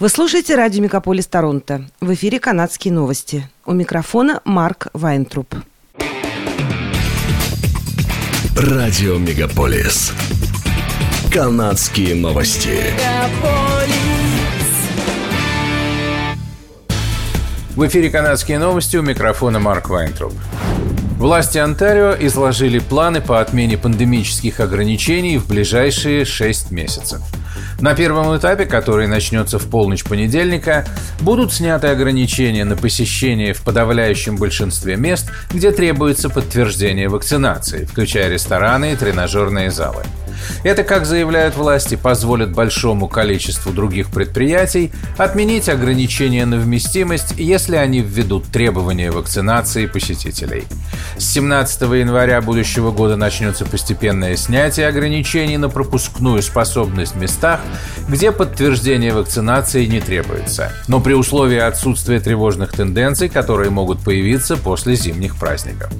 Вы слушаете радио «Мегаполис Торонто». В эфире «Канадские новости». У микрофона Марк Вайнтруп. Радио «Мегаполис». «Канадские новости». В эфире «Канадские новости» у микрофона Марк Вайнтруп. Власти Онтарио изложили планы по отмене пандемических ограничений в ближайшие шесть месяцев – на первом этапе, который начнется в полночь понедельника, будут сняты ограничения на посещение в подавляющем большинстве мест, где требуется подтверждение вакцинации, включая рестораны и тренажерные залы. Это, как заявляют власти, позволит большому количеству других предприятий отменить ограничения на вместимость, если они введут требования вакцинации посетителей. С 17 января будущего года начнется постепенное снятие ограничений на пропускную способность в местах, где подтверждение вакцинации не требуется, но при условии отсутствия тревожных тенденций, которые могут появиться после зимних праздников.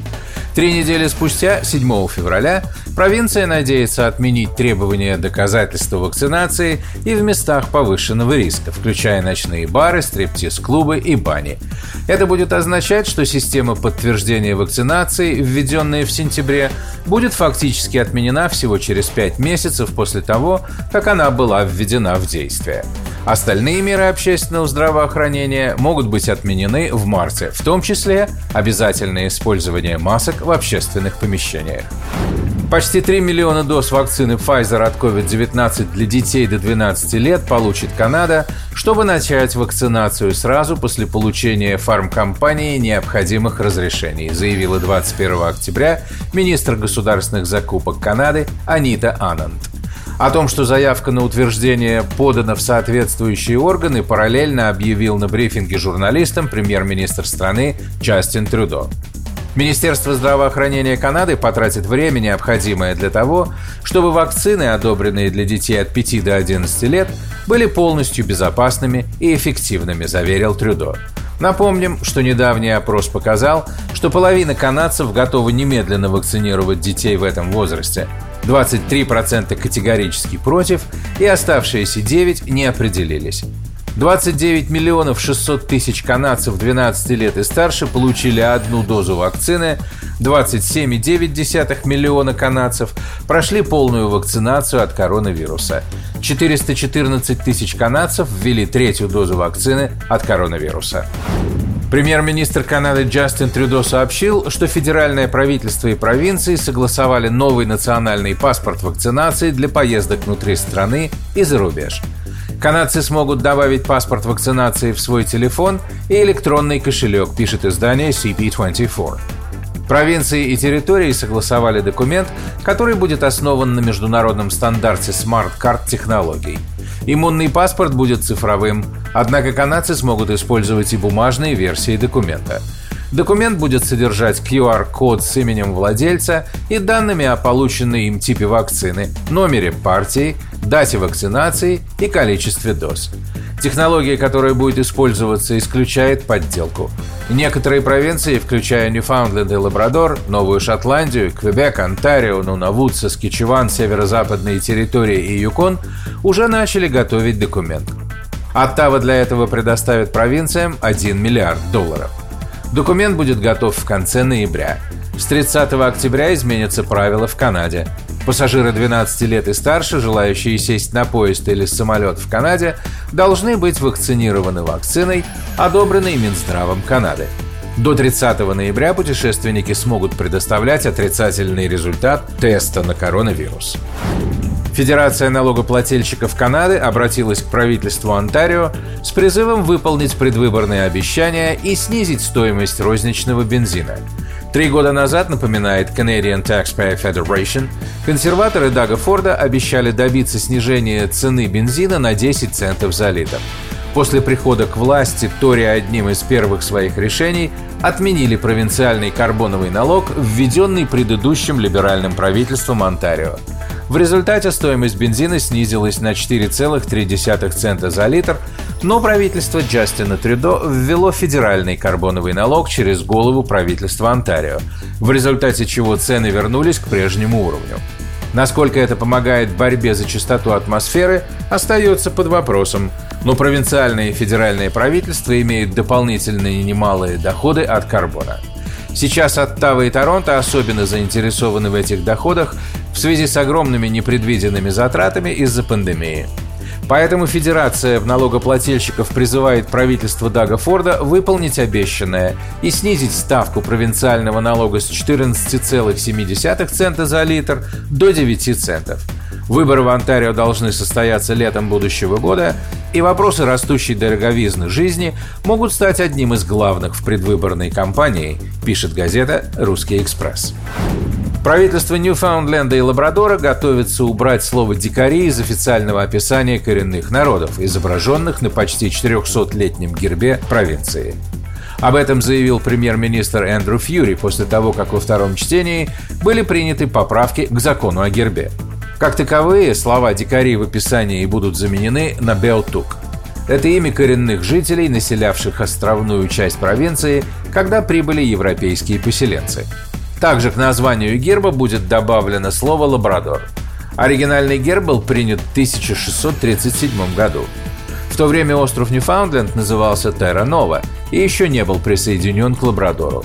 Три недели спустя, 7 февраля, провинция надеется отменить требования доказательства вакцинации и в местах повышенного риска, включая ночные бары, стриптиз-клубы и бани. Это будет означать, что система подтверждения вакцинации, введенная в сентябре, будет фактически отменена всего через 5 месяцев после того, как она была введена в действие. Остальные меры общественного здравоохранения могут быть отменены в марте, в том числе обязательное использование масок в общественных помещениях. Почти 3 миллиона доз вакцины Pfizer от COVID-19 для детей до 12 лет получит Канада, чтобы начать вакцинацию сразу после получения фармкомпании необходимых разрешений, заявила 21 октября министр государственных закупок Канады Анита Ананд. О том, что заявка на утверждение подана в соответствующие органы, параллельно объявил на брифинге журналистам премьер-министр страны Джастин Трюдо. Министерство здравоохранения Канады потратит время, необходимое для того, чтобы вакцины, одобренные для детей от 5 до 11 лет, были полностью безопасными и эффективными, заверил Трюдо. Напомним, что недавний опрос показал, что половина канадцев готовы немедленно вакцинировать детей в этом возрасте. 23% категорически против и оставшиеся 9 не определились. 29 миллионов 600 тысяч канадцев 12 лет и старше получили одну дозу вакцины, 27,9 миллиона канадцев прошли полную вакцинацию от коронавируса. 414 тысяч канадцев ввели третью дозу вакцины от коронавируса. Премьер-министр Канады Джастин Трюдо сообщил, что федеральное правительство и провинции согласовали новый национальный паспорт вакцинации для поездок внутри страны и за рубеж – Канадцы смогут добавить паспорт вакцинации в свой телефон и электронный кошелек, пишет издание CP24. Провинции и территории согласовали документ, который будет основан на международном стандарте Card технологий. Иммунный паспорт будет цифровым, однако канадцы смогут использовать и бумажные версии документа. Документ будет содержать QR-код с именем владельца и данными о полученной им типе вакцины, номере партии, дате вакцинации и количестве доз. Технология, которая будет использоваться, исключает подделку. Некоторые провинции, включая Ньюфаундленд и Лабрадор, Новую Шотландию, Квебек, Онтарио, Нунавуд, Саскичеван, северо-западные территории и Юкон, уже начали готовить документ. Оттава для этого предоставит провинциям 1 миллиард долларов. Документ будет готов в конце ноября. С 30 октября изменятся правила в Канаде. Пассажиры 12 лет и старше, желающие сесть на поезд или самолет в Канаде, должны быть вакцинированы вакциной, одобренной Минздравом Канады. До 30 ноября путешественники смогут предоставлять отрицательный результат теста на коронавирус. Федерация налогоплательщиков Канады обратилась к правительству Онтарио с призывом выполнить предвыборные обещания и снизить стоимость розничного бензина – Три года назад, напоминает Canadian Taxpayer Federation, консерваторы Дага Форда обещали добиться снижения цены бензина на 10 центов за литр. После прихода к власти Тори одним из первых своих решений отменили провинциальный карбоновый налог, введенный предыдущим либеральным правительством Онтарио. В результате стоимость бензина снизилась на 4,3 цента за литр, но правительство Джастина Трюдо ввело федеральный карбоновый налог через голову правительства Онтарио, в результате чего цены вернулись к прежнему уровню. Насколько это помогает борьбе за чистоту атмосферы, остается под вопросом. Но провинциальные и федеральные правительства имеют дополнительные немалые доходы от карбона. Сейчас Оттава и Торонто особенно заинтересованы в этих доходах в связи с огромными непредвиденными затратами из-за пандемии. Поэтому Федерация налогоплательщиков призывает правительство Дага Форда выполнить обещанное и снизить ставку провинциального налога с 14,7 цента за литр до 9 центов. Выборы в Онтарио должны состояться летом будущего года, и вопросы растущей дороговизны жизни могут стать одним из главных в предвыборной кампании, пишет газета «Русский экспресс». Правительство Ньюфаундленда и Лабрадора готовится убрать слово «дикари» из официального описания коренных народов, изображенных на почти 400-летнем гербе провинции. Об этом заявил премьер-министр Эндрю Фьюри после того, как во втором чтении были приняты поправки к закону о гербе. Как таковые, слова «дикари» в описании будут заменены на «беотук». Это имя коренных жителей, населявших островную часть провинции, когда прибыли европейские поселенцы – также к названию герба будет добавлено слово «лабрадор». Оригинальный герб был принят в 1637 году. В то время остров Ньюфаундленд назывался Терра Нова и еще не был присоединен к Лабрадору.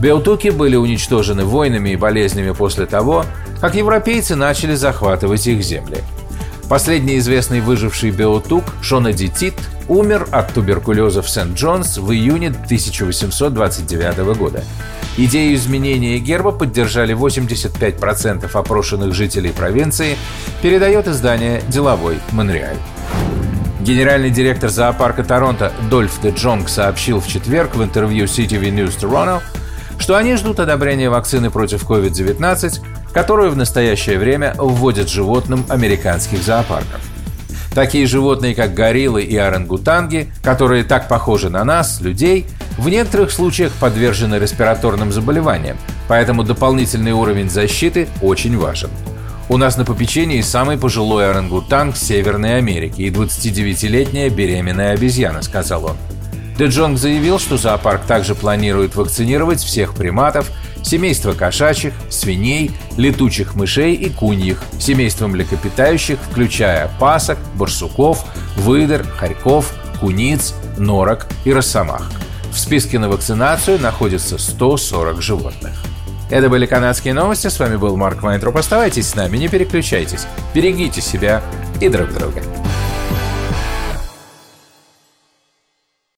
Беутуки были уничтожены войнами и болезнями после того, как европейцы начали захватывать их земли. Последний известный выживший Беутук, Шона Дитит, умер от туберкулеза в Сент-Джонс в июне 1829 года. Идею изменения герба поддержали 85% опрошенных жителей провинции, передает издание «Деловой Монреаль». Генеральный директор зоопарка Торонто Дольф Де Джонг сообщил в четверг в интервью CTV News Toronto, что они ждут одобрения вакцины против COVID-19, которую в настоящее время вводят животным американских зоопарков. Такие животные, как гориллы и орангутанги, которые так похожи на нас, людей, в некоторых случаях подвержены респираторным заболеваниям, поэтому дополнительный уровень защиты очень важен. У нас на попечении самый пожилой орангутанг Северной Америки и 29-летняя беременная обезьяна, сказал он. Де Джонг заявил, что зоопарк также планирует вакцинировать всех приматов, семейство кошачьих, свиней, летучих мышей и куньих, семейство млекопитающих, включая пасок, барсуков, выдр, хорьков, куниц, норок и росомах. В списке на вакцинацию находится 140 животных. Это были канадские новости. С вами был Марк Вайнтроп. Оставайтесь с нами, не переключайтесь. Берегите себя и друг друга.